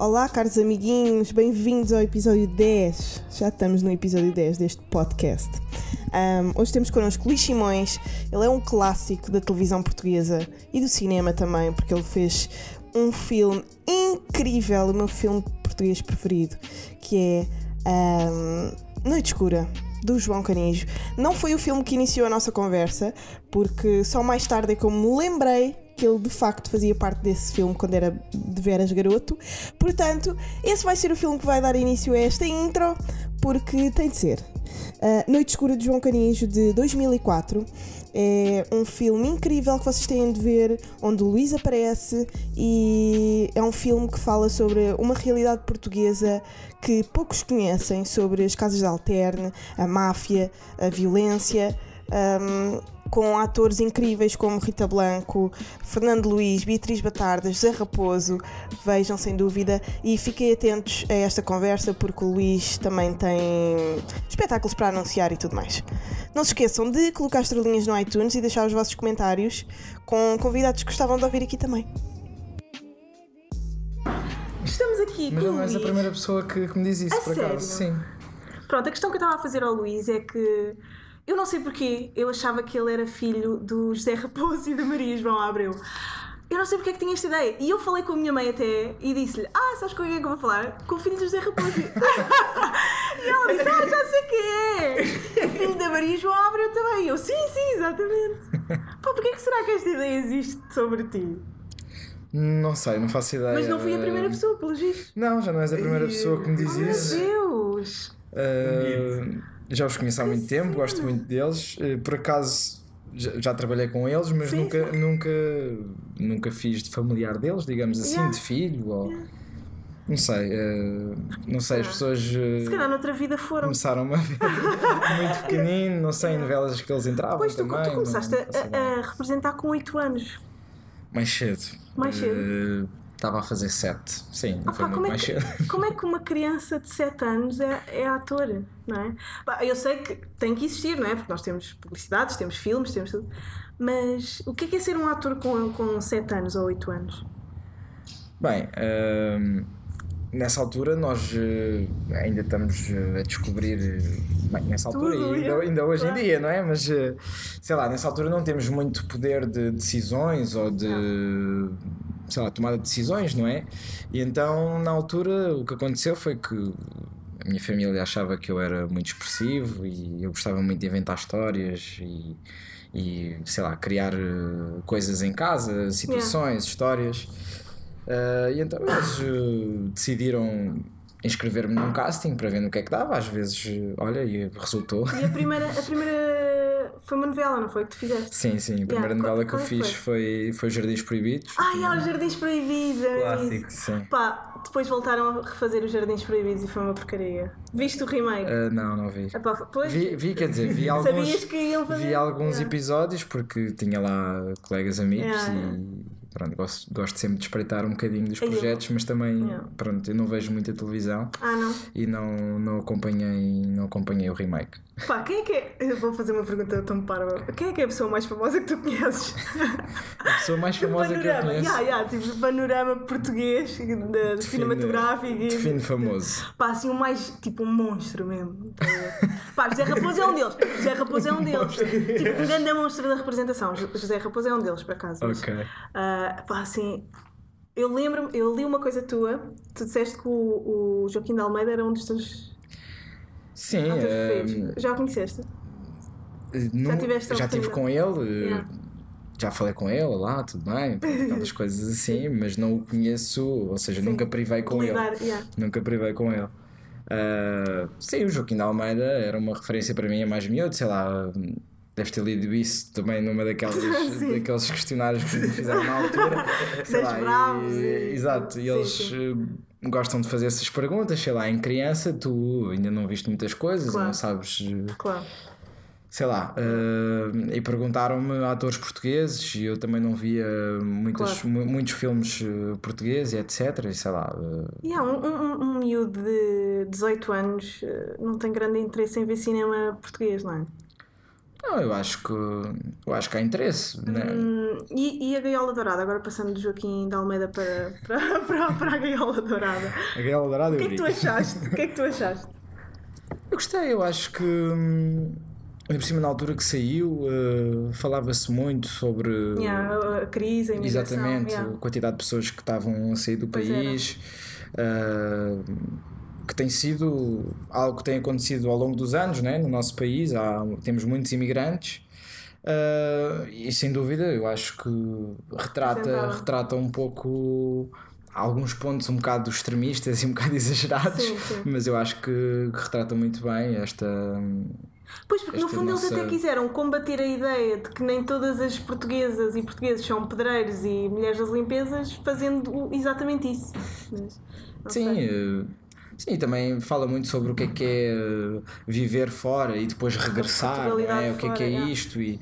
Olá, caros amiguinhos, bem-vindos ao episódio 10. Já estamos no episódio 10 deste podcast. Um, hoje temos connosco Luís Simões. Ele é um clássico da televisão portuguesa e do cinema também, porque ele fez um filme incrível, o meu filme português preferido, que é um, Noite Escura. Do João Canijo. Não foi o filme que iniciou a nossa conversa, porque só mais tarde é que eu me lembrei que ele de facto fazia parte desse filme quando era de veras garoto. Portanto, esse vai ser o filme que vai dar início a esta intro, porque tem de ser. Uh, Noite Escura de João Canijo, de 2004. É um filme incrível que vocês têm de ver, onde o Luís aparece, e é um filme que fala sobre uma realidade portuguesa que poucos conhecem sobre as casas de alterne, a máfia, a violência. Um, com atores incríveis como Rita Blanco, Fernando Luiz, Beatriz Batardas, José Raposo. Vejam sem dúvida e fiquem atentos a esta conversa porque o Luís também tem espetáculos para anunciar e tudo mais. Não se esqueçam de colocar estrelinhas no iTunes e deixar os vossos comentários com convidados que gostavam de ouvir aqui também. Estamos aqui Mas com o não és a primeira pessoa que, que me diz isso, A por sério? acaso. Sim. Pronto, a questão que eu estava a fazer ao Luís é que eu não sei porquê, eu achava que ele era filho do José Raposo e da Maria João Abreu. Eu não sei porque é que tinha esta ideia. E eu falei com a minha mãe até e disse-lhe: Ah, sabes com quem é que eu vou falar? Com o filho do José Raposo. e ela disse: Ah, já sei quem é! O filho da Maria João Abreu também. E eu: Sim, sim, exatamente. Pá, porquê que será que esta ideia existe sobre ti? Não sei, não faço ideia. Mas não fui a primeira pessoa, pelo visto. Não, já não és a primeira pessoa que me diz Meu isso. Deus! Uh, já os conheço há muito tempo, gosto muito deles. Uh, Por acaso já, já trabalhei com eles, mas Sim, nunca, nunca, nunca fiz de familiar deles, digamos assim, Yeah. de filho. Ou, Não sei, uh, não sei, as pessoas uh, Se calhar noutra vida foram. começaram a ver muito pequenino, não sei, em novelas que eles entravam Pois tu, também. tu não- começaste não faço a, a representar com 8 anos. Mais cedo. Mais cedo? Uh, Estava a fazer sete. Sim, não Ah, foi pá, muito como, é mais que, cedo. como é que uma criança de 7 anos é, é atora, não é? Pá, eu sei que tem que existir, não é? Porque nós temos publicidades, temos filmes, temos tudo. Mas o que é, que é ser um ator com, com 7 anos ou 8 anos? Bem, hum, nessa altura nós eh, ainda estamos eh, a descobrir. eh, Bem, nessa altura Tudo, e ainda, é. ainda hoje em Claro. dia, não é? Mas sei lá, nessa altura não temos muito poder de decisões ou de. Sei lá, tomada de decisões, não é? E então, na altura, o que aconteceu foi que a minha família achava que eu era muito expressivo e eu gostava muito de inventar histórias e, e sei lá, criar eh, coisas em casa, situações, histórias. Uh, e então eles uh, decidiram inscrever-me num casting para ver no que é que dava. Às vezes, olha, e resultou. E a primeira, a primeira foi uma novela, não foi? Que tu fizeste? Sim, sim. A primeira Yeah, novela que eu qual fiz foi, foi Jardins Proibidos. Ai, há os Jardins Proibidos! era isso. Sim. Pá, depois voltaram a refazer os Jardins Proibidos e foi uma porcaria. Viste o remake? Uh, não, não vi. Epá, pois, Vi, vi, quer dizer, vi alguns, Sabias que iam fazer? vi alguns Yeah. episódios porque tinha lá colegas amigos Yeah, e pronto, gosto, gosto sempre de espreitar um bocadinho dos projetos, mas também Yeah. pronto, eu não vejo muita televisão Ah, não? e não, não, acompanhei, não acompanhei o remake. Pá, quem é que é? Eu vou fazer uma pergunta tão parva. Quem é que é a pessoa mais famosa que tu conheces? A pessoa mais famosa que eu conheço. yeah, yeah, tipo panorama português, de, de cinematográfico. e- Define famoso. Pá, assim, um mais, tipo, um monstro mesmo. Pá, José Raposo é um deles. José Raposo é um deles. tipo, um grande monstro da representação. Jo- José Raposo é um deles, por acaso. Ok. Ah, pá, assim, eu lembro eu li uma coisa tua. Tu disseste que o, o Joaquim de Almeida era um dos teus Sim, preferidos. Já o conheceste? não- tiveste a já estive com ele, Yeah. já falei com ele lá, tudo bem, aquelas coisas assim, mas não o conheço, ou seja, nunca privei com ele. Lidar, yeah. Nunca privei com ele. Ah, sim, o Joaquim de Almeida era uma referência para mim a mais miúdo, sei lá, deves ter lido isso também numa daquelas, daqueles questionários que me fizeram na altura. sei Das lá, bravos e, e- Exato, e Sim, eles sim. eh, gostam de fazer essas perguntas, sei lá, em criança tu ainda não viste muitas coisas, Claro. não sabes eh, Claro. sei lá, eh, e perguntaram-me atores portugueses e eu também não via muitas, Claro. mu- muitos filmes portugueses e etc. E sei lá, eh, Yeah, um, um, um miúdo de 18 anos não tem grande interesse em ver cinema português, não é? Não, eu acho que eu acho que há interesse, né? Hum, e, e a Gaiola Dourada, agora passando do Joaquim da Almeida para, para, para, para a Gaiola Dourada. A Gaiola Dourada O que é que tu achaste? O que é que tu achaste? Eu gostei, eu acho que hum, por cima na altura que saiu eh, falava-se muito sobre Yeah, a- crise, a imigração. exatamente yeah. a quantidade de pessoas que estavam a sair do Pois país, eh, que tem sido algo que tem acontecido ao longo dos anos né, no nosso país, há, temos muitos imigrantes. eh, e sem dúvida eu acho que retrata, Representava. retrata um pouco alguns pontos um bocado extremistas e um bocado exagerados, Sim, sim. mas eu acho que, retrata muito bem esta. Pois, porque no Esta fundo eles nossa- até quiseram combater a ideia de que nem todas as portuguesas e portugueses são pedreiros e mulheres das limpezas, fazendo exatamente isso. Mas, Sim, sei. Sim, também fala muito sobre o que é que é eh, viver fora e depois regressar, não é? O que é que é é. isto e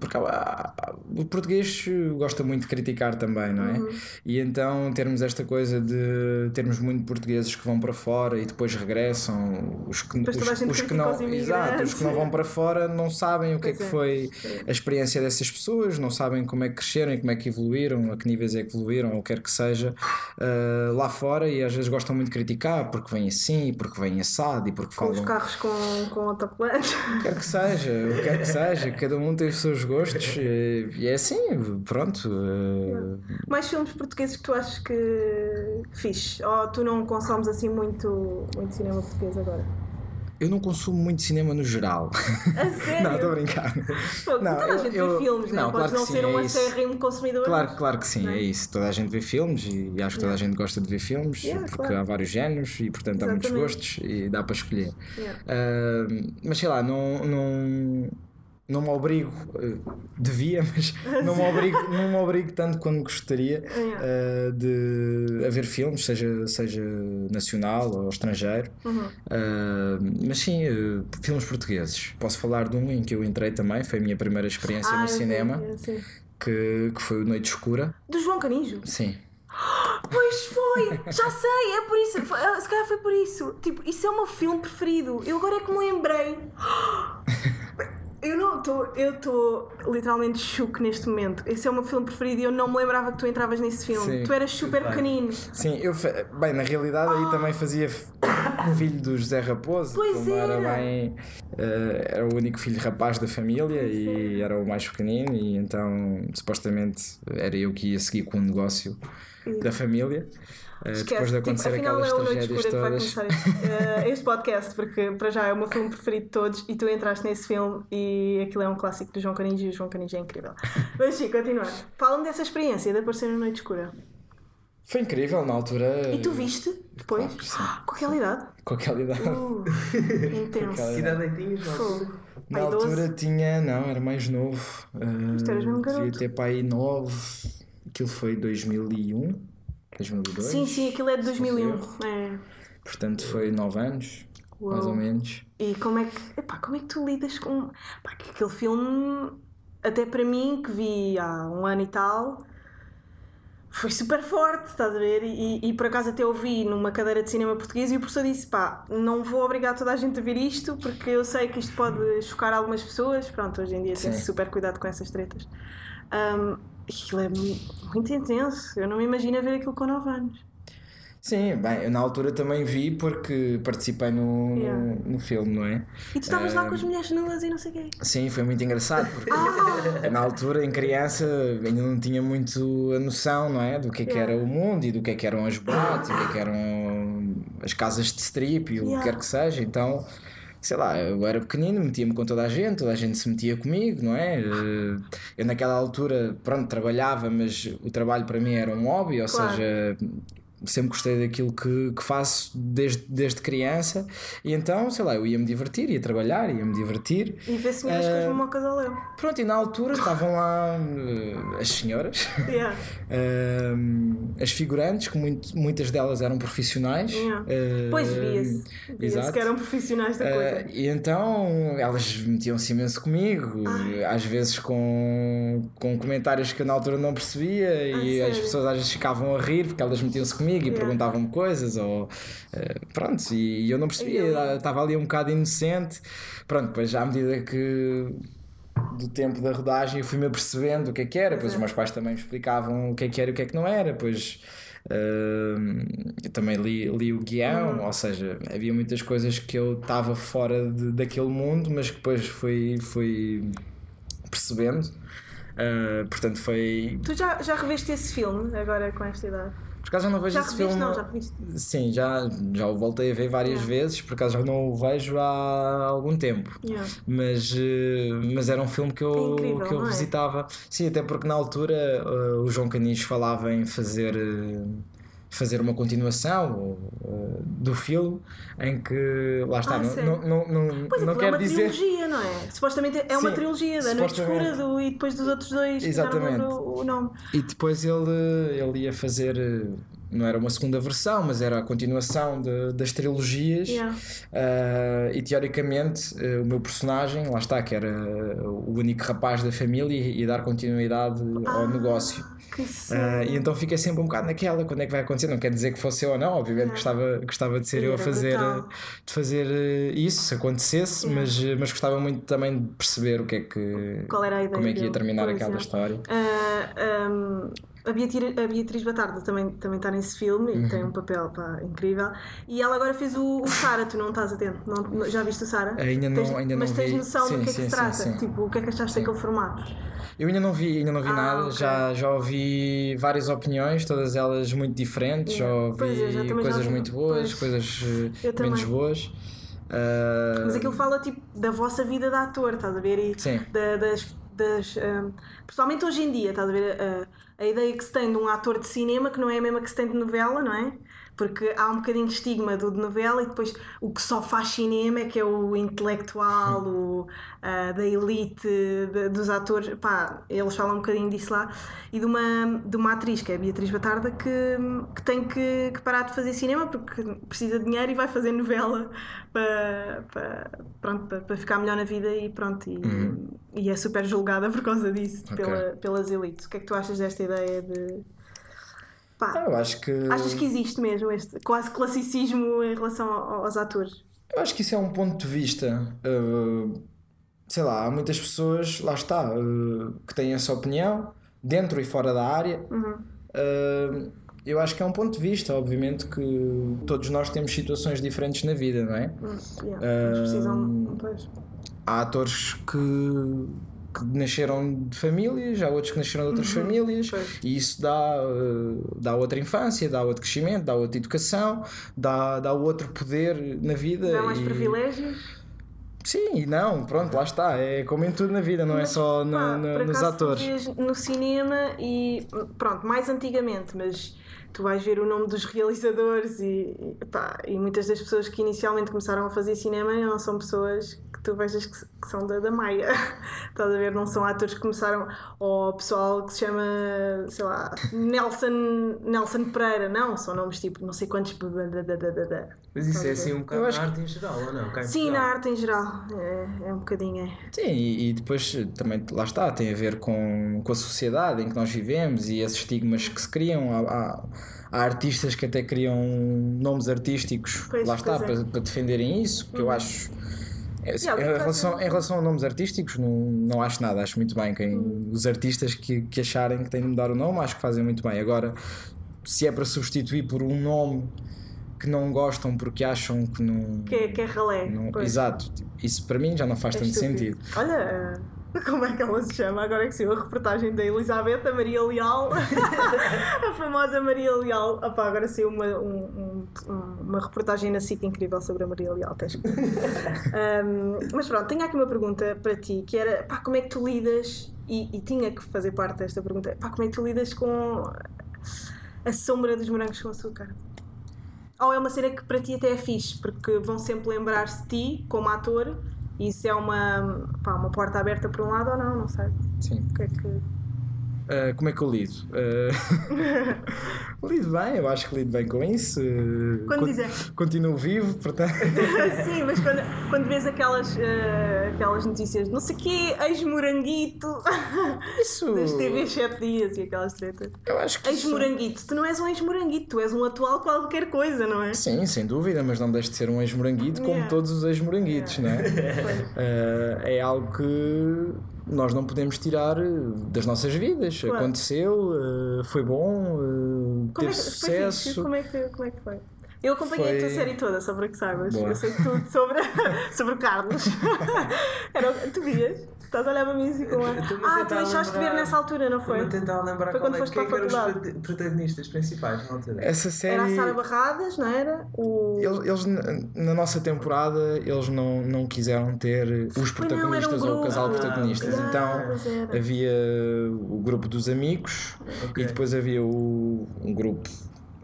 porque há- há- o português gosta muito de criticar também, não é? Uhum. E então termos esta coisa de termos muito portugueses que vão para fora e depois regressam, os que, Depois os, os que não, os exato, os que não vão para fora não sabem o que é que é. foi a experiência dessas pessoas, não sabem como é que cresceram e como é que evoluíram, a que níveis é que evoluíram, ou quer que seja, uh, lá fora e às vezes gostam muito de criticar porque vem assim, porque vem assado e porque Com os falam. carros com, com autocolantes. O que quer que seja, o que quer que seja, cada um tem os seus gostos e, é assim, pronto. uh, Mais filmes portugueses que tu achas que fixe? Ou tu não consomes assim muito, muito cinema português agora? eu não consumo muito cinema no geral. A sério? não, estou a brincar. Pô, Não, toda a gente eu- vê filmes, não, não, Podes claro que não sim, ser é um isso. acérrimo consumidor. Claro, claro que sim, Não é? é isso. Toda a gente vê filmes e, acho que toda a gente gosta de ver filmes Yeah, porque claro. há vários géneros e portanto há muitos Exatamente. gostos e dá para escolher. Yeah. Ah, mas sei lá, não, não, não me obrigo, eh, devia, mas não me obrigo, não me obrigo tanto quando gostaria ah, de a ver filmes, seja, seja nacional ou estrangeiro. Uhum. Ah, mas sim, eh, filmes portugueses. Posso falar de um em que eu entrei também, foi a minha primeira experiência Ah, no cinema, sei. que, que foi Noite Escura. Do João Canijo? Sim. Pois foi! Já sei, é por isso. Se calhar foi por isso. Tipo, isso é o meu filme preferido. Eu agora é que me lembrei. Eu não estou. Eu estou literalmente choque neste momento. Esse é o meu filme preferido e eu não me lembrava que tu entravas nesse filme. Sim. Tu eras super pequenino. Sim, eu bem, na realidade aí também fazia filho do José Raposo, Pois como era era. bem eh, era o único filho rapaz da família e era o mais pequenino e então supostamente era eu que ia seguir com o negócio da família. eh, depois de acontecer tipo, afinal aquelas é o Noite tragédias Escura que vai todas. começar este, eh, este podcast, porque para já é o meu filme preferido de todos e tu entraste nesse filme e aquilo é um clássico do João Canijo e o João Canijo é incrível. Mas sim, continua. Fala-me dessa experiência de aparecer no Noite Escura. Foi incrível na altura. E tu viste depois? Claro sim. Com aquela idade? Com aquela idade. Uh, intenso. Que idade é tinhas? na altura? Fogo. Na Pai, 12? altura tinha, não, era mais novo. mesmo devia ter pai 9. Aquilo foi 2001, 2002. Sim, sim, aquilo é de se não 2001. erro. É. Portanto, foi 9 anos, mais Uau. ou menos. E como é que, epá, como é que tu lidas com. Pá, que aquele filme, até para mim, que vi há um ano e tal, foi super forte, estás a ver? E, e por acaso até ouvi numa cadeira de cinema português e o professor disse: pá, não vou obrigar toda a gente a ver isto porque eu sei que isto pode chocar algumas pessoas. Pronto, hoje em dia tem-se super cuidado com essas tretas. Um, aquilo é mu- muito intenso. Eu não me imagino a ver aquilo com 9 anos. Sim, bem, eu na altura também vi porque participei no, no- Yeah. no, filme, não é? E tu estavas lá Eh, com as mulheres nuas e não sei o quê. Sim, foi muito engraçado porque Ah! na altura, em criança, ainda não tinha muito a noção, não é? Do que é que Yeah. era o mundo e do que é que eram as boates, e do que é que eram as casas de strip e o Yeah. que quer que seja. Então, sei lá, eu era pequenino, metia-me com toda a gente, toda a gente se metia comigo, não é? Eh, Eu naquela altura, pronto, trabalhava, mas o trabalho para mim era um hobby, ou Claro. seja. Sempre gostei daquilo que, que faço desde, desde criança e então, sei lá, eu ia-me divertir, ia trabalhar, ia-me divertir E ver senhoras com as Eh, mamocas ao léu. Pronto, e na altura estavam lá eh, as senhoras, Yeah. eh, as figurantes, que muito- muitas delas eram profissionais. Yeah. eh, Pois via-se. Via-se que eram profissionais da coisa. e então elas metiam-se imenso comigo, Ai. às vezes com, com comentários que eu na altura não percebia, e Ah, as sério? pessoas às vezes ficavam a rir porque elas metiam-se comigo comigo e Yeah. perguntavam-me coisas, ou eh, pronto, e, eu não percebia, estava ali um bocado inocente. Pronto, depois já à medida que do tempo da rodagem eu fui-me apercebendo o que é que era, depois os meus pais também me explicavam o que é que era e o que é que não era, depois. eh, eu também li, li o guião, ou seja, havia muitas coisas que eu estava fora de- daquele mundo, mas que depois fui, fui percebendo. Eh, portanto, foi. Tu já, já reveste esse filme, agora com esta idade? Por acaso já não vejo Já esse reviste? filme. Não, já reviste. Sim, já, já o voltei a ver várias vezes, por acaso já não o vejo há algum tempo. Yeah. Mas, eh, mas era um filme que eu, É incrível, que eu é? visitava. Sim, até porque na altura eh, o João Canis falava em fazer, eh, fazer uma continuação eh, do filme em que lá está, Ah, não, não, não, não, Pois não aquilo é quero uma dizer. trilogia, não é? Supostamente é uma Sim, trilogia da Noite. Escura do, e depois dos outros dois, que não Exatamente. lembro o nome. E depois ele, ele ia fazer, eh, não era uma segunda versão, mas era a continuação de- das trilogias. Yeah. Uh, e teoricamente uh, o meu personagem, lá está, que era o único rapaz da família e, e dar continuidade ao Ah, negócio. Que Uh, e então fiquei sempre um bocado naquela, quando é que vai acontecer? Não quer dizer que fosse eu ou não, obviamente gostava, gostava de ser eu a fazer, brutal. uh, de fazer isso, se acontecesse, mas, uh, mas gostava muito também de perceber o que é que, Qual era a ideia como é que ia terminar aquela história. Ah, um, a, Beatriz, a Beatriz Batarda também, também está nesse filme Uhum. e tem um papel pá, incrível. E ela agora fez o, o Sara, tu não estás atento? Não, já viste o Sara? Ainda não- Tens- ainda não Mas tens vi. noção Sim, do que é que sim, se sim, trata? sim. Tipo, o que é que achaste daquele formato? Eu ainda não vi, ainda não vi Ah, nada, ok. já, já ouvi várias opiniões, todas elas muito diferentes, já Yeah. ouvi Pois é, já já coisas ouvi- muito boas, pois. coisas Eu menos também. boas. Uh, Mas aquilo fala tipo da vossa vida de ator, estás a ver? E Sim. da- das. Das um, principalmente hoje em dia, estás a ver? A, a ideia que se tem de um ator de cinema que não é a mesma que se tem de novela, não é? Porque há um bocadinho de estigma do de novela e depois o que só faz cinema é que é o intelectual, o, ah, da elite de- dos atores. Pá, eles falam um bocadinho disso lá. E de uma, de uma atriz, que é a Beatriz Batarda, que, que tem que, que parar de fazer cinema porque precisa de dinheiro e vai fazer novela para, para, pronto, para, para ficar melhor na vida e pronto. E, e é super julgada por causa disso, Ok. pela, pelas elites. O que é que tu achas desta ideia de. Pá, eu acho que Achas que existe mesmo este quase classicismo em relação ao- aos atores? eu acho que isso é um ponto de vista. uh, sei lá, há muitas pessoas, lá está, uh, que têm essa opinião, dentro e fora da área. Uhum. Uh, eu acho que é um ponto de vista, obviamente que todos nós temos situações diferentes na vida, não é? Hum, yeah, precisam. Pois. há atores que, que nasceram de famílias, há outros que nasceram de outras famílias, Uhum. Pois. e isso dá, eh, dá outra infância, dá outro crescimento, dá outra educação, dá, dá outro poder na vida. Dá mais e- privilégios? Sim, e não, pronto, lá está. É como em tudo na vida, não é Mas, só no- pá, no- nos atores. no cinema e pronto, mais antigamente, mas tu vais ver o nome dos realizadores e, pá, e muitas das pessoas que inicialmente começaram a fazer cinema não são pessoas tu vejas que, que são da, da Maia. Estás a ver? Não são atores que começaram, ou pessoal que se chama, sei lá, Nelson, Nelson Pereira, não, são nomes tipo não sei quantos. Mas isso é assim um bocado na arte em geral, ou não? Sim, na arte em geral, é, é um bocadinho. É. Sim, e, e depois também, lá está, tem a ver com, com a sociedade em que nós vivemos e esses estigmas que se criam. Há, há, há artistas que até criam nomes artísticos, Pois, lá está, é. para, para defenderem isso, que eu acho. É, em, relação, em relação a nomes artísticos, não, não acho nada, acho muito bem. Quem, Hum. Os artistas que, que acharem que têm de mudar o nome, acho que fazem muito bem. Agora, se é para substituir por um nome que não gostam porque acham que não. Que, é- que é ralé. não- exato, tipo, isso para mim já não faz É tanto estúpido. sentido. Olha, como é que ela se chama? Agora é que saiu a reportagem da Elizabeth, a Maria Leal, a famosa Maria Leal. Opá, agora saiu uma, um- um- uma reportagem na SIC incrível sobre a Maria Leal. Tens que... Um, mas pronto, tenho aqui uma pergunta para ti, que era, pá, como é que tu lidas, e, e tinha que fazer parte desta pergunta, pá, como é que tu lidas com a sombra dos morangos com açúcar? Ou é uma cena que para ti até é fixe, porque vão sempre lembrar-se de ti como ator isso é uma, pá, uma porta aberta por um lado ou não, não sei. Sim. O que é que. Uh, como é que eu lido? Uh, Lido bem, eu acho que lido bem com isso. eh, Quando con- dizer- Continuo vivo, portanto. Sim, mas quando, quando vês aquelas, aquelas notícias, não sei o quê, ex-moranguito, Isso. das TV 7 dias e aquelas tretas. Eu acho que. isso- Ex-moranguito, tu não és um ex-moranguito, tu és um atual qualquer coisa, não é? Sim, sem dúvida, mas não deixe de ser um ex-moranguito como Yeah. todos os ex-moranguitos, não é? É algo que nós não podemos tirar eh, das nossas vidas. Claro. Aconteceu, eh, foi bom, eh, é teve que, foi fixe? sucesso. Como é que, como é que foi? Eu acompanhei a tua Foi- série toda, só para que saibas. Boa. Eu sei tudo sobre, sobre o Carlos. Era, tu vias? Estás a olhar para mim assim com a... Ah, tu deixaste de ver nessa altura, não foi? Estou-me a tentar lembrar Foi quando é, foste quem que para a eram os protagonistas principais na altura. Essa série. Era a Sara Barradas, não era? O... Eles, eles, na- nossa temporada, eles não, não quiseram ter os Pois não, um protagonistas ou o casal de protagonistas. Ah, então havia o grupo dos amigos Ok. e depois havia o, um grupo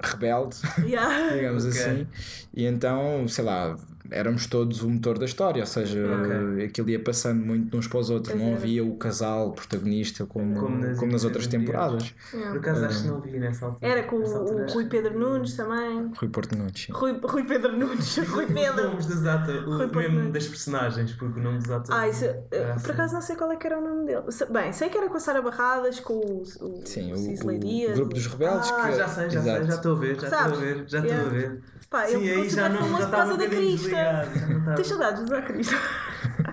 rebelde, Yeah. digamos Ok. assim. E então, sei lá, éramos todos o motor da história, ou seja, Ok. aquilo ia passando muito de uns para os outros. Não era. havia o casal protagonista como, Como nas como nas outras temporadas. Yeah. Por acaso acho que não vi nessa altura. Era com o, Rui Pedro Nunes também. Rui Porto Nunes. Rui, Rui Pedro Nunes. Rui Os Pedro. nomes dos atores, Rui o Porto mesmo Nunes. das personagens, porque o nome dos atores. Ah, isso, por assim. acaso não sei qual é que era o nome dele. Bem, sei que era com a Sara Barradas, com o, o, Sim, o o, o grupo dos rebeldes. Ah, que, já sei, já sei, Exato. já estou a ver, já estou a ver, já estou Yeah. a ver. Pá, Sim, ele aí já não famoso já estava estava- Tens saudades da Crista?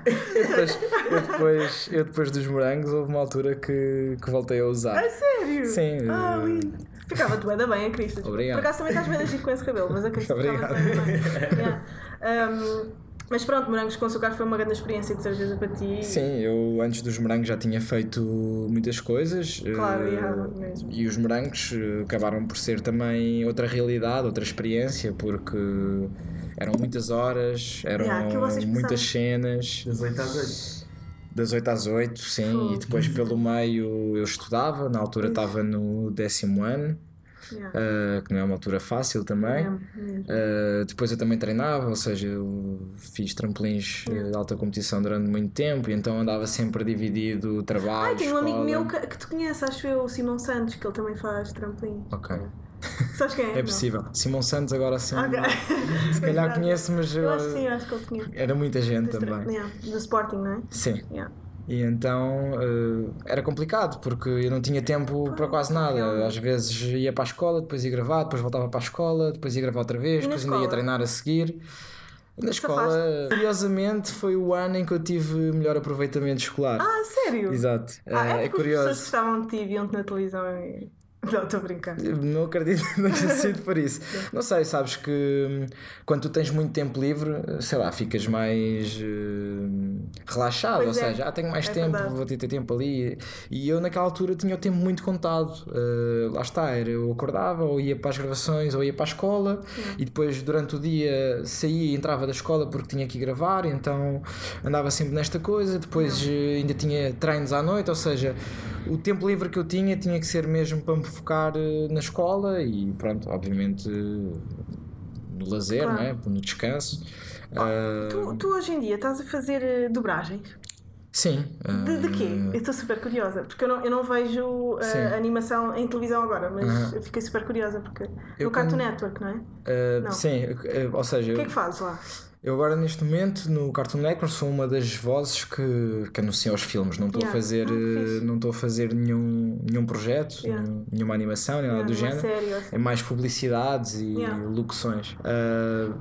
Eu depois, eu, depois, eu depois dos morangos houve uma altura que, que voltei a usar. A sério? Sim, Ah, lindo. Ficava tudo ainda bem a Crista. Obrigado. Por acaso também estás bem agir com esse cabelo, mas a Crista ficava Obrigado. bem. Yeah. Um, mas pronto, Morangos com Açúcar foi uma grande experiência de certeza para ti. Sim, eu antes dos morangos já tinha feito muitas coisas. Claro, eh, yeah, mesmo. E os morangos eh, acabaram por ser também outra realidade, outra experiência, porque eram muitas horas, eram Yeah, muitas cenas. Das 8 às 8. Das 8 às 8, sim, Fogo. e depois pelo meio eu estudava, na altura estava no décimo ano, Yeah. eh, que não é uma altura fácil também. Mesmo. Uh, depois eu também treinava, ou seja, eu fiz trampolins uh, de alta competição durante muito tempo e então andava sempre dividido trabalho. Ai, tem um amigo meu que, que tu conheces, acho eu, o Simão Santos, que ele também faz trampolim. Ok, Sabes quem é? é possível. Simão Santos agora sim. Não. Ok. Se calhar conheço, mas Eu uh, acho que sim, acho que ele conhece. era muita gente também. Yeah, do Sporting, não é? Sim. Yeah. E então uh, era complicado porque eu não tinha tempo para quase nada. Às vezes ia para a escola, depois ia gravar, depois voltava para a escola, depois ia gravar outra vez, depois ainda ia treinar a seguir. Na escola, curiosamente, foi o ano em que eu tive melhor aproveitamento escolar. Ah, sério? Exato. Ah, é, é é porque as pessoas curioso. gostavam de ti e viam-te na televisão e... Não, estou a brincar. Não acredito que não tenha sido por isso. Não sei, sabes que hum, quando tu tens muito tempo livre, sei lá, ficas mais hum, relaxado, Pois ou é, seja, ah, tenho mais é tempo, verdade. vou ter tempo ali. E eu naquela altura tinha o tempo muito contado. Uh, lá está, era, eu acordava, ou ia para as gravações, ou ia para a escola, e depois durante o dia saía e entrava da escola porque tinha que gravar, então andava sempre nesta coisa. Depois eh, ainda tinha treinos à noite, ou seja, o tempo livre que eu tinha tinha que ser mesmo para me focar eh, na escola e pronto, obviamente eh, no lazer, Claro. não é? no descanso. Ah, Tu, tu hoje em dia estás a fazer eh, dobragens? sim. De, de quê? Eu estou super curiosa, porque eu não, eu não vejo eh, Sim. animação em televisão agora, mas fiquei super curiosa porque. Eu no Cartoon quando- Network, não é? ah, Não. sim, ou seja, O que é que fazes lá? Eu agora neste momento no Cartoon Network sou uma das vozes que, que anunciam os filmes. Não estou Yeah. a fazer, Ah, eh, não estou a fazer nenhum, nenhum projeto, Yeah. nenhum- nenhuma animação, nem nada do Yeah, género. série, ou assim. É mais publicidades e Yeah. locuções. Ah,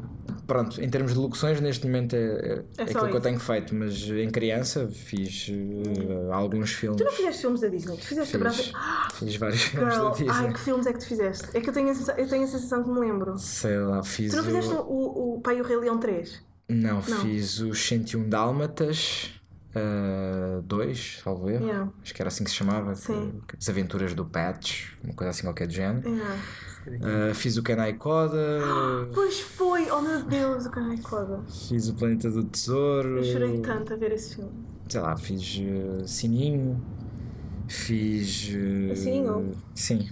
pronto, em termos de locuções, neste momento é, é, É só aquilo que eu isso. tenho feito, mas em criança fiz eh, alguns filmes. Tu não fizeste filmes da Disney, tu fizeste Fiz, braço. fiz vários filmes Girl, da Disney. ai, que filmes é que tu fizeste? É que eu tenho a sensação, eu tenho a sensação que me lembro. Sei lá, fiz. Tu não fizeste o... o, o Pai e o Rei Leão 3? Não, fiz os 101 Dálmatas 2, salvo erro. Yeah. Acho que era assim que se chamava. Sim. as Aventuras do Patch, uma coisa assim qualquer do género. Yeah. Ah, fiz o Kenai Koda, Pois foi, oh meu Deus, o canal Coda. fiz o Planeta do Tesouro. Eu chorei tanto a ver esse filme. Sei lá, fiz ah, Sininho. Fiz. O Sininho? Sim.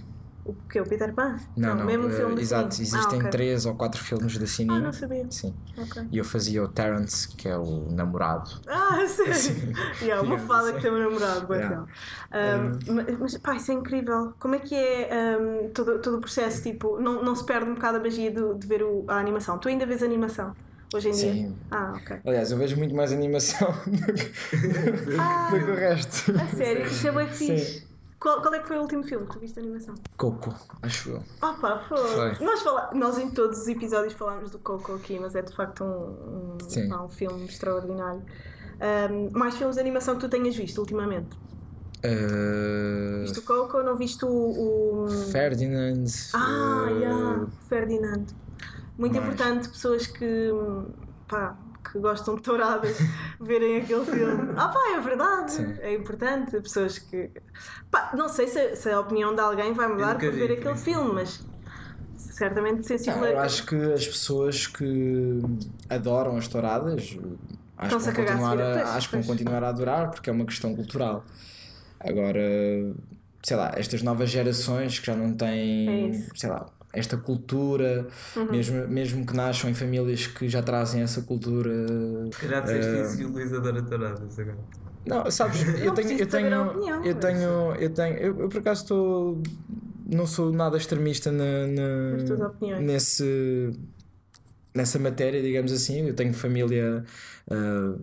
O que? O Peter Pan? Não, não. mesmo o eh, filme exato, Sininho. existem ah, ok. três ou quatro filmes da Ah, Sininho. não sabia. Sim. Ok. E eu fazia o Terrence, que é o namorado. Ah, sério? yeah, uma assim. que tem um namorado, Yeah. legal. Um, mas, pá, isso é incrível. Como é que é um, todo, todo o processo? Tipo, não, não se perde um bocado a magia do- de ver o- a animação? Tu ainda vês animação hoje em dia? Sim. Ah, ok. Aliás, eu vejo muito mais animação do que, Ah, do que o resto. a sério, isso é bem Sim. Qual, qual é que foi o último filme que tu viste de animação? Coco, acho eu. Opa, foi. Foi. Nós, fala... Nós em todos os episódios falámos do Coco aqui, mas é de facto um, um, um filme extraordinário. Um, mais filmes de animação que tu tenhas visto ultimamente? Uh, Viste o Coco? Não viste o. o... Ferdinand. Ah, uh, yeah, Ferdinand. Muito mais. importante, pessoas que. pá, que gostam de touradas verem aquele filme. Ah, pá, é verdade. Sim. É importante. Pessoas que. Pá, não sei se, se a opinião de alguém vai mudar por ver aquele filme, mas certamente sensibilizar. eu acho que as pessoas que adoram as touradas acho que, vão a a continuar a, Pois, acho que vão continuar a adorar porque é uma questão cultural. Agora, sei lá, estas novas gerações que já não É têm. Uhum. sei lá, esta cultura, mesmo, mesmo que nasçam em famílias que já trazem essa cultura. Se calhar disseste isso e o Luís adora touradas agora. Não, sabes, eu tenho, eu tenho, opinião, eu tenho, eu tenho, eu, eu por acaso estou, não sou nada extremista na, na- nesse, nessa matéria, digamos assim. Eu tenho família ah,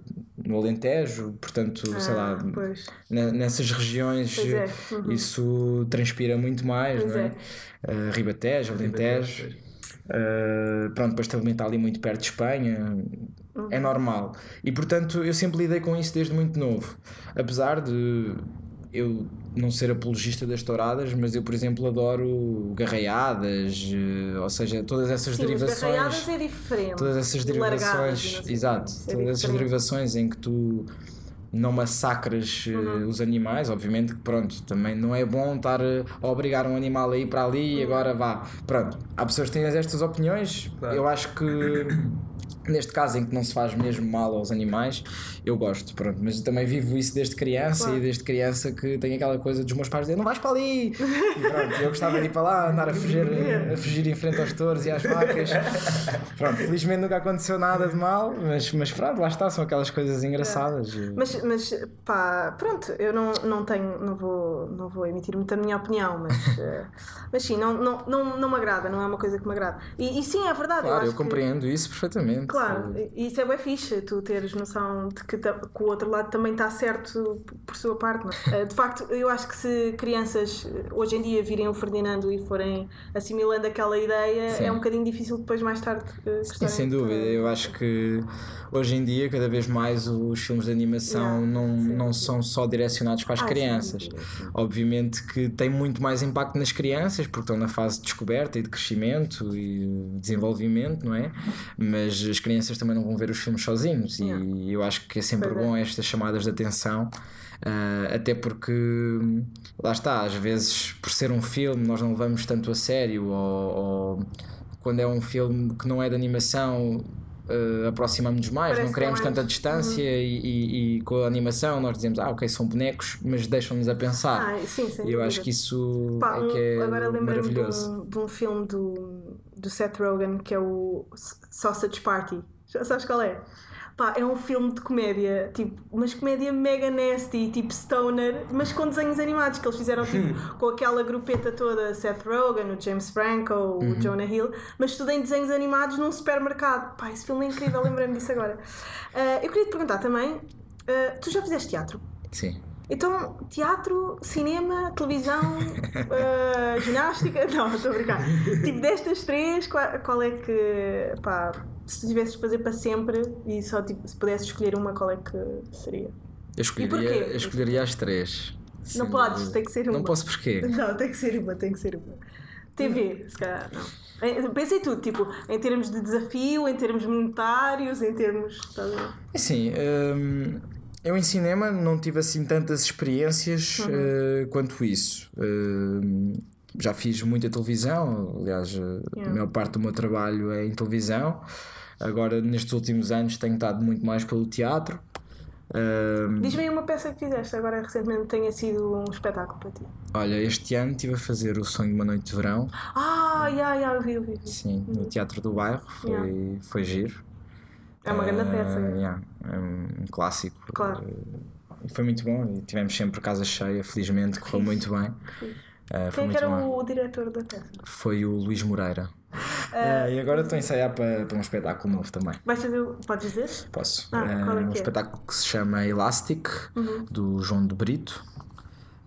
no Alentejo, portanto, sei lá, Ah, nessas regiões é, uhum. isso transpira muito mais, Pois não é? é. Ah, Ribatejo, Alentejo. Uh, pronto, depois também está ali muito perto de Espanha, Uhum. é normal. E portanto eu sempre lidei com isso desde muito novo. Apesar de eu não ser apologista das touradas, mas eu, por exemplo, adoro garreiadas, eh, ou seja, todas essas Sim, derivações. garreiadas é diferente. Todas essas derivações, exato. É todas essas derivações em que tu não massacras eh, Uhum. os animais, obviamente que pronto, também não é bom estar a obrigar um animal a ir para ali e agora vá. Pronto, há pessoas que têm estas opiniões, Claro. eu acho que neste caso em que não se faz mesmo mal aos animais, eu gosto, pronto, mas eu também vivo isso desde criança Claro. e desde criança que tenho aquela coisa dos meus pais dizer não vais para ali! E pronto, eu gostava de ir para lá, andar a fugir, a fugir em frente aos touros e às vacas. Pronto, felizmente nunca aconteceu nada de mal, mas, mas pronto, lá está, são aquelas coisas engraçadas. Mas, mas pá, pronto, eu não, não tenho, não vou, não vou emitir muito a minha opinião, mas, eh, mas sim, não, não, não, não me agrada, não é uma coisa que me agrada. E, e sim, é verdade. Claro, eu, eu acho que- compreendo isso perfeitamente. Claro, e isso é bem fixe, tu teres noção de que, que o outro lado também está certo por sua parte. é? Eh, De facto, eu acho que se crianças eh, hoje em dia virem o Ferdinando e forem assimilando aquela ideia, Sim. é um bocadinho difícil depois mais tarde. eh, Sim, sem dúvida. Eu acho que hoje em dia, cada vez mais, os filmes de animação Yeah, não, sim. não são só direcionados para as Ah, crianças. sim. Obviamente que tem muito mais impacto nas crianças, porque estão na fase de descoberta e de crescimento e desenvolvimento, não é? Mas as crianças também não vão ver os filmes sozinhos Yeah. e eu acho que é sempre Pois é. bom estas chamadas de atenção. ah, até porque lá está, às vezes por ser um filme nós não levamos tanto a sério ou, ou quando é um filme que não é de animação uh, aproximamos-nos mais, Parece não criamos que é mais- tanta distância e, e- e com a animação nós dizemos, ah ok, são bonecos, mas deixam-nos a pensar. Ah, sim, sem e eu dúvida. acho que isso Pá, é que é agora lembrei-me de maravilhoso. um, de um filme do, do Seth Rogen que é o Sausage Party. Já sabes qual é? Pá, é um filme de comédia, tipo, mas comédia mega nasty, tipo stoner, mas com desenhos animados que eles fizeram tipo, com aquela grupeta toda, Seth Rogen, o James Franco, o Uhum. Jonah Hill, mas tudo em desenhos animados num supermercado. Pá, esse filme é incrível, lembrei-me disso agora. Ah, eu queria te perguntar também, ah, tu já fizeste teatro? Sim. Então, teatro, cinema, televisão, eh, ginástica? Não, estou a brincar. Tipo, destas três, qual, qual é que, pá, se tivesses de fazer para sempre e só tipo, se pudesses escolher uma, qual é que seria? Eu escolheria, eu escolheria as três. Não podes, dúvida. tem que ser uma. Não posso porquê? Não, tem que ser uma, tem que ser uma. TV, se calhar, não. Eh, Pensa em tudo, tipo, em termos de desafio, em termos monetários, em termos. a ver? Assim, hum, eu em cinema não tive assim tantas experiências Uhum. eh, quanto isso. Hum, já fiz muita televisão, aliás, eh, a Yeah. maior parte do meu trabalho é em televisão. Agora, nestes últimos anos, tenho estado muito mais pelo teatro. Ahm, Diz-me aí uma peça que fizeste agora recentemente tenha sido um espetáculo para ti. olha, este ano estive a fazer o Sonho de uma Noite de Verão, Ah, já, já, eu vi, eu vi. sim, no Teatro do Bairro, foi, Yeah. foi giro. É uma grande peça. yeah, é um clássico. Claro. Foi muito bom e tivemos sempre casa cheia, felizmente, correu muito bem. Foi Quem é muito era bom. o diretor da peça? Foi o Luís Moreira. Ah, e agora estou a ensaiar para, para um espetáculo novo também. Vais Podes dizer? Posso? Ah, É é um é? espetáculo que se chama Elastic, Uhum. do João de Brito.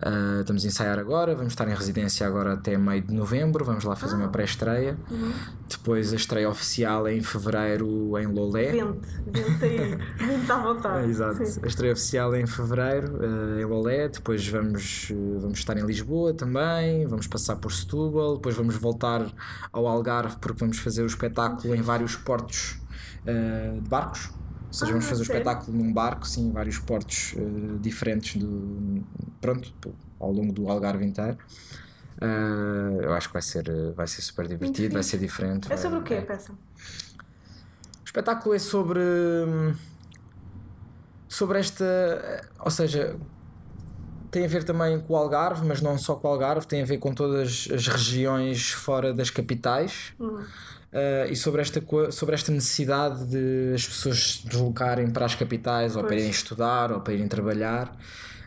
Ah, estamos a ensaiar agora, vamos estar em residência agora até meio de novembro, vamos lá fazer uma Ah. pré-estreia. Uhum. Depois a estreia oficial é em fevereiro em Lolé. Vente, vente aí, vente à vontade. É, exato. Sim. A estreia oficial é em fevereiro eh, em Lolé, depois vamos, eh, vamos estar em Lisboa também, vamos passar por Setúbal, depois vamos voltar ao Algarve porque vamos fazer o espetáculo em vários portos eh, de barcos. Ou seja, Ah, vamos fazer o sério? espetáculo num barco, sim, em vários portos eh, diferentes do, pronto, ao longo do Algarve inteiro. Eh, eu acho que vai ser, vai ser super divertido, vai ser diferente. É vai- sobre o quê a é. peça? O espetáculo é sobre. sobre esta. Ou seja, tem a ver também com o Algarve, mas não só com o Algarve, tem a ver com todas as regiões fora das capitais. Hum. Uh, e sobre esta, sobre esta necessidade de as pessoas se deslocarem para as capitais ou para Pois. irem estudar ou para irem trabalhar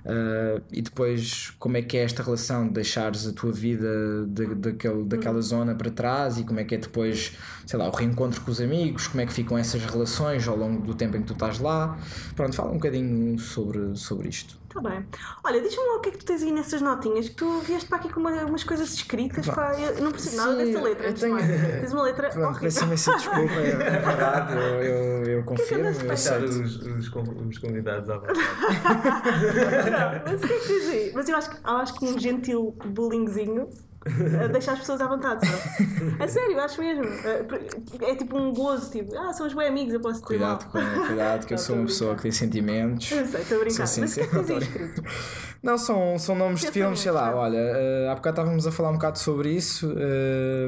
Uh, e depois como é que é esta relação de deixares a tua vida de, daquele, daquela zona para trás e como é que é depois, sei lá, o reencontro com os amigos, como é que ficam essas relações ao longo do tempo em que tu estás lá. Pronto, fala um bocadinho sobre, sobre isto. Está bem. Olha, diz-me lá o que é que tu tens aí nessas notinhas, que tu vieste para aqui com uma- umas coisas escritas, pá, eu não percebo nada dessa letra. eu antes de tenho- mais. Tens uma letra Pronto, horrível. peço imensa desculpa, é, é verdade, eu, eu, eu confirmo, eu Deixar aceito. os, os, con- os convidados à vontade. Não, mas o que é que tens aí? Mas eu acho, que- eu acho que um gentil bullyingzinho eh, deixa as pessoas à vontade, sabe? A sério, acho mesmo. Eh, É tipo um gozo, tipo, ah, somos bem amigos, eu posso ter Cuidado, com, cuidado que eu sou uma pessoa que tem sentimentos. Eu sei, estou a brincar. Mas o que é que tens escrito? Não, são, são nomes de filmes, sei lá, olha, eh, há bocado estávamos a falar um bocado sobre isso eh,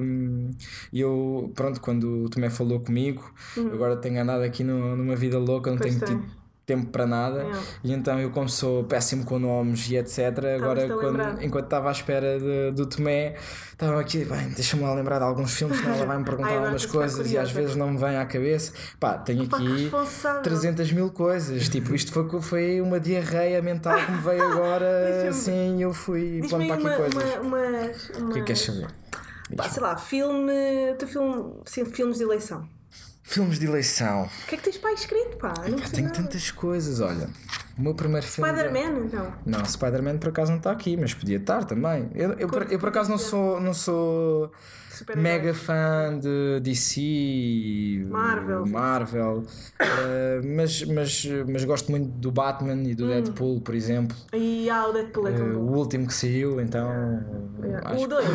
e eu, pronto, quando o Tomé falou comigo, agora tenho andado aqui numa vida louca, não Uhum. Tenho tido tempo para nada É. e então eu como sou péssimo com nomes e etc, agora quando- enquanto estava à espera de- do Tomé, estava aqui, bem, deixa-me lá lembrar de alguns filmes, senão ela vai-me perguntar Ai, algumas coisas e às vezes não me vem à cabeça. Pá, tenho que aqui responsável. 300 mil coisas. Tipo, isto foi, foi uma diarreia mental que me veio agora. Assim, eu fui pondo para aqui uma, coisas. uma, umas- O que é que queres saber? Pá, sei lá, filme. Teu filme. Sim, filmes de eleição. Filmes de eleição. O que é que tens para escrito, pá? Eu não percebo tenho nada. tantas coisas, olha. O meu primeiro filme. Spider-Man, então. Não, Spider-Man por acaso não está aqui, mas podia estar também. Eu, eu, por, eu por acaso não sou, não sou mega fã de DC, Marvel. Marvel eh, mas, mas, mas gosto muito do Batman e Hum. do Deadpool, por exemplo. E há o Deadpool é tão bom. o último que saiu, então. Yeah. acho O 2.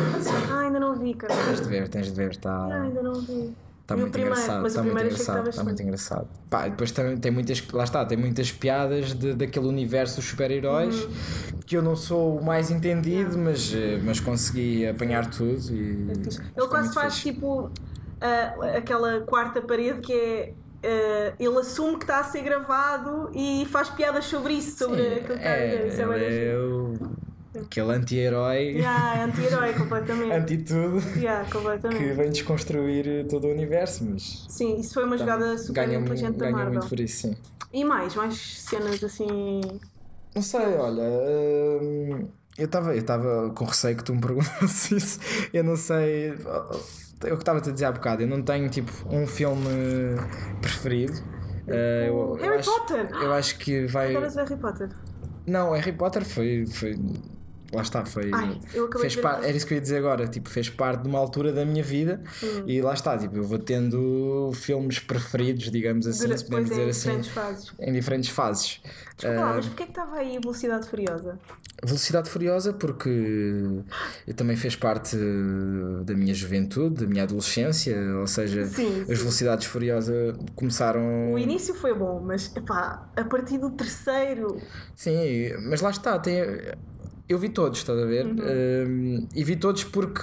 Ah, ainda não vi, cara. que tens de ver, tens de ver, Ah, está ainda não vi. Tá E o muito primeiro, engraçado. Está muito engraçado, está muito engraçado. Pá, depois também tem muitas, lá está, tem muitas piadas de, daquele universo dos super-heróis Uhum. que eu não sou o mais entendido, mas, eh, mas consegui apanhar tudo e. Ele está quase faz fixe. tipo ah, aquela quarta parede que é. ah, ele assume que está a ser gravado e faz piadas sobre isso, sobre Sim, aquilo que está a dizer. Isso é ele é o, aquele anti-herói, Yeah, é anti-herói completamente. anti-tudo, Yeah, que completamente. vem desconstruir todo o universo, mas. Sim, isso foi uma jogada super ganha, inteligente da ganha Marvel. muito por isso, sim. E mais, mais cenas assim. Não sei, olha. hum, eu estava eu tava com receio que tu me perguntasses isso. Eu não sei. Eu que estava-te a dizer há bocado, eu não tenho tipo um filme preferido. Eh, eu, eu Harry acho, Potter! Eu acho que vai. Adoras Harry Potter. Não, Harry Potter foi. foi lá está, foi. Ai, fez de. Era isso que eu ia dizer agora, tipo, fez parte de uma altura da minha vida Hum. e lá está, tipo, eu vou tendo filmes preferidos, digamos assim, Dura- se podemos é, dizer em assim, diferentes fases. em diferentes fases. Desculpa mas porquê é que estava aí Velocidade Furiosa? Velocidade Furiosa porque eu também fez parte da minha juventude, da minha adolescência, ou seja, Sim, sim. as Velocidades Furiosas começaram. O início foi bom, mas epá, a partir do terceiro. Sim, mas lá está, tem... eu vi todos, estás a ver? Uhum. Um, e vi todos porque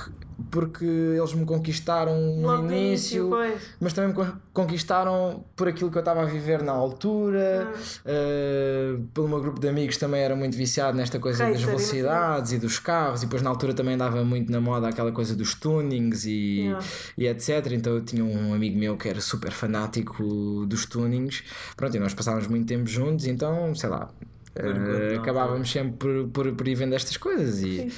porque eles me conquistaram no Logo no início, início, mas também me con- conquistaram por aquilo que eu estava a viver na altura. Uh, pelo meu grupo de amigos também era muito viciado nesta coisa Racer, das velocidades e dos carros, e depois na altura também andava muito na moda aquela coisa dos tunings e, Yeah. e etc. Então eu tinha um amigo meu que era super fanático dos tunings. Pronto, e nós passávamos muito tempo juntos, então sei lá. Uh, enquanto não. acabávamos sempre por, por, por ir vendo estas coisas e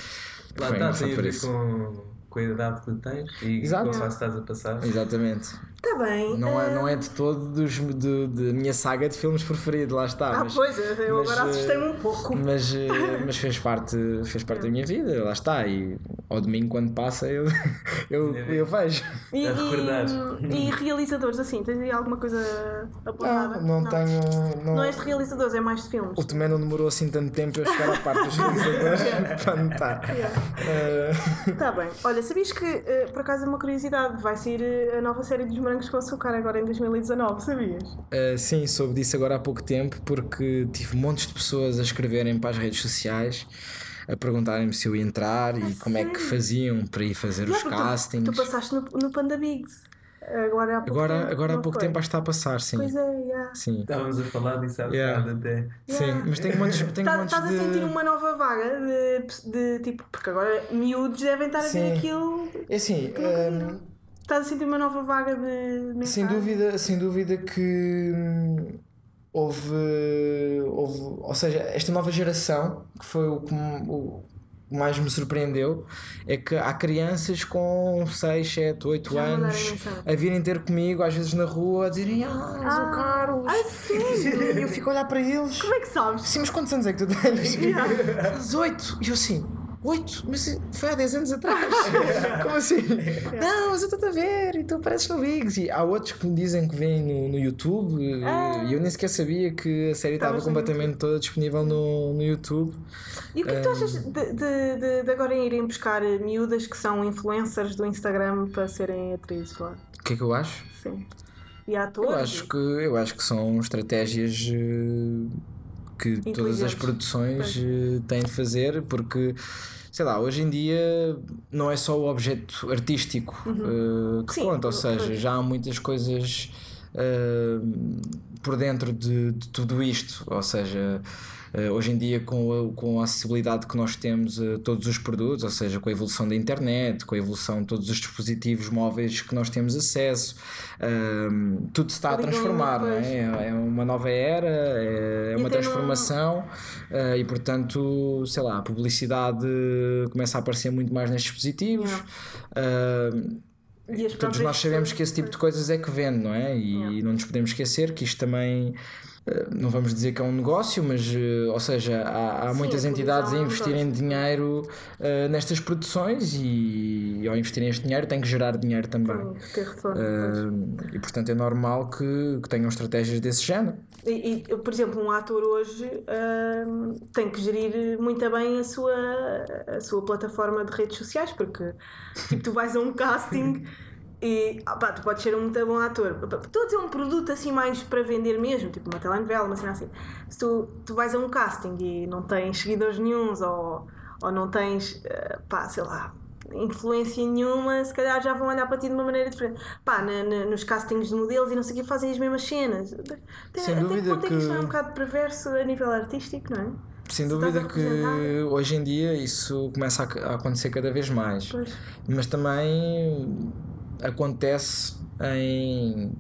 Lá foi está, engraçado tem a isso. com, com a idade que tens e Exato. com a fase que estás a passar. Exatamente. Está bem. Não é, não é de todo dos, de, de minha saga de filmes preferido, lá está. Ah, mas, pois, eu mas, agora eh, assustei-me um pouco. mas, eh, mas fez parte, fez parte da minha vida, lá está. E ao domingo, quando passa, eu, eu, eu vejo. E, a recordar. e, e realizadores, assim, tens aí alguma coisa apontada? Não, não, tenho. Não, Não és de realizadores, é mais de filmes. o Tomé não demorou assim tanto tempo a chegar à parte dos realizadores para notar. Eh, Está bem. Olha, sabias que, eh, por acaso, é uma curiosidade, vai sair eh, a nova série dos Morangos com Açúcar agora em 2019, sabias? Uh, sim, soube disso agora há pouco tempo porque tive montes de pessoas a escreverem para as redes sociais a perguntarem-me se eu ia entrar e como é que faziam para ir fazer os Yeah, porque tu- castings. Tu, passaste no, no Panda Bigs. Agora há pouco Agora, tempo. agora há não pouco foi? tempo acho que está a passar, sim. Pois é, yeah. Sim. Estávamos a falar disso há Yeah. bocado até. Sim, Yeah. mas tenho montes, tenho Tá- montes Estás de. a sentir uma nova vaga de, de tipo. Porque agora miúdos devem estar a ver Sim. aquilo. É assim, que não viram. Estás a sentir uma nova vaga de. sem mensagem? dúvida, sem dúvida que hum, houve, houve, ou seja, esta nova geração que foi o que o mais me surpreendeu é que há crianças com 6, 7, 8 Já anos a virem ter comigo às vezes na rua a dizerem ah, és o Carlos Ai, sério? e eu fico a olhar para eles Como é que sabes? Sim, mas quantos anos é que tu tens? Às 8. E eu assim, 8? Mas foi há 10 anos atrás. Como assim? Não, mas eu estou a ver e tu apareces no Biggs. E há outros que me dizem que vêm no, no YouTube eh, Ah. e eu nem sequer sabia que a série estava completamente toda disponível no, no YouTube. E o que é que tu achas de, de, de, agora irem buscar miúdas que são influencers do Instagram para serem atrizes lá? O que é que eu acho? Sim. E atores? Eu acho que, eu acho que são estratégias eh, que todas as produções eh, têm de fazer, porque sei lá, hoje em dia não é só o objeto artístico eh, que Uhum. Sim, conta, ou pois. seja, já há muitas coisas eh, por dentro de, de tudo isto, ou seja. Eh, hoje em dia, com a, com a acessibilidade que nós temos a todos os produtos, ou seja, com a evolução da internet, com a evolução de todos os dispositivos móveis que nós temos acesso, ehm, tudo se está a transformar, não depois. é? É uma nova era, é, é uma transformação eh, e, portanto, sei lá, a publicidade começa a aparecer muito mais nestes dispositivos. Ehm, E Todos nós sabemos que esse tipo de coisas é que vende, não é? E não nos podemos esquecer que isto também. Eh, Não vamos dizer que é um negócio, mas, eh, ou seja, há, há muitas a entidades a é um investirem dinheiro eh, nestas produções e, ao investirem este dinheiro tem que gerar dinheiro também. Retorno. pois. Eh, e portanto é normal que, que tenham estratégias desse género. E, e, por exemplo, um ator hoje hum, tem que gerir muito bem a sua, a sua plataforma de redes sociais, porque tipo, tu vais a um casting e ah, pá, tu podes ser um muito bom ator. Estou a dizer um produto assim mais para vender mesmo, tipo uma telenovela, uma cena assim. Se tu, tu vais a um casting e não tens seguidores nenhuns ou, ou não tens, eh, pá, sei lá. Influência nenhuma, se calhar já vão olhar para ti de uma maneira diferente. Pá, na- na- nos castings de modelos e não sei o que fazem as mesmas cenas. Tem, Sem até dúvida que é que isto é um bocado perverso a nível artístico, não é? Sem Se dúvida que hoje em dia isso começa a, a acontecer cada vez mais. Pois. Mas também acontece em,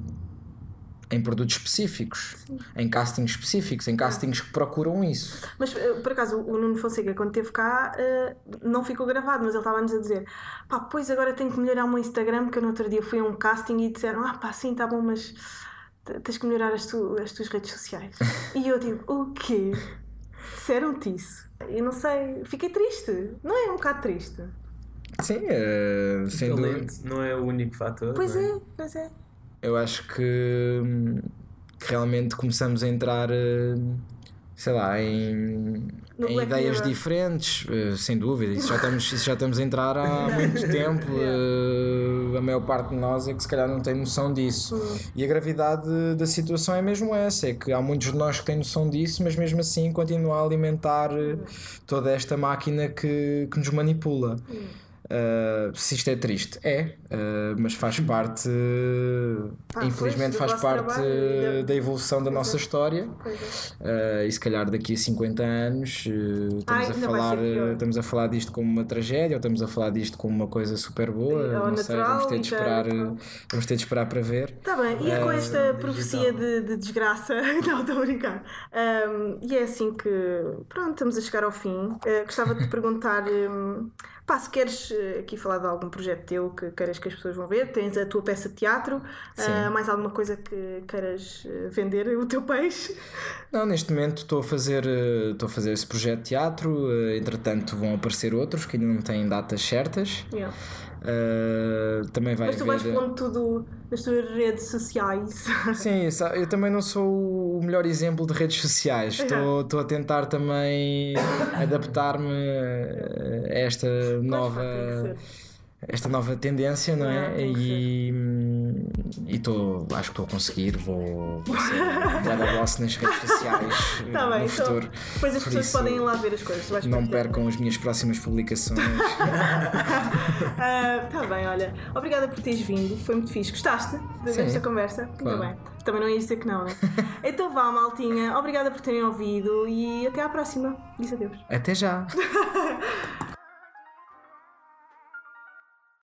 em produtos específicos, em castings específicos, em castings que procuram isso. Mas eh, por acaso o Nuno Fonseca, quando esteve cá, eh, não ficou gravado, mas ele estava-nos a dizer: pá, pois agora tenho que melhorar o meu Instagram, porque eu no outro dia fui a um casting e disseram: ah, pá, sim, tá bom, mas te- tens que melhorar as, tu- as tuas redes sociais. e eu tipo: o quê? Disseram-te isso? E não sei, fiquei triste, não é um bocado triste? Sim, eh, sem dúvida. Não é o único fator. Pois não é, pois é. Eu acho que, hum, que realmente começamos a entrar, eh, sei lá, em, No em ideias Mirror. diferentes, diferentes, sem dúvida. Isso já, estamos, isso já estamos a entrar há muito tempo. eh, a maior parte de nós é que se calhar não tem noção disso. Hum. E a gravidade da situação é mesmo essa: é que há muitos de nós que têm noção disso, mas mesmo assim continua a alimentar eh, toda esta máquina que, que nos manipula. Uh, se isto é triste, é, uh, mas faz parte, Ah, infelizmente, pois, do faz parte trabalho da- evolução da nossa história. É. Uh, e se calhar daqui a 50 anos estamos, Ai, a falar, estamos a falar disto como uma tragédia ou estamos a falar disto como uma coisa super boa. Ou não sei, natural, vamos ter, de esperar, então. vamos ter de esperar para ver. Está bem, e é com esta profecia de, de desgraça. Não, estou a brincar. Ahm, e é assim que, pronto, estamos a chegar ao fim. Gostava de te perguntar. hum, Pá, se queres eh, aqui falar de algum projeto teu que queiras que as pessoas vão ver, tens a tua peça de teatro, ah, mais alguma coisa que queiras eh, vender o teu peixe? Não, neste momento estou a fazer uh, estou a fazer esse projeto de teatro, uh, entretanto vão aparecer outros que ainda não têm datas certas. Yeah. Uh, também vai Mas tu vais pondo tudo nas tuas redes sociais. Sim, eu também não sou o melhor exemplo de redes sociais. Estou, estou a tentar também adaptar-me a esta nova, esta nova tendência, não é? E e estou, acho que estou a conseguir. Vou, vou ser Brother Boss nas redes sociais Tá no bem, então, futuro. depois as Por pessoas isso, podem ir lá ver as coisas. Não percam as minhas próximas publicações. Ah, tá bem, olha. Obrigada por teres vindo. Foi muito fixe. Gostaste desta conversa? Claro. Ainda bem. Também não ias dizer que não, né? então vá, maltinha. Obrigada por terem ouvido e até à próxima. Diz adeus. Até já!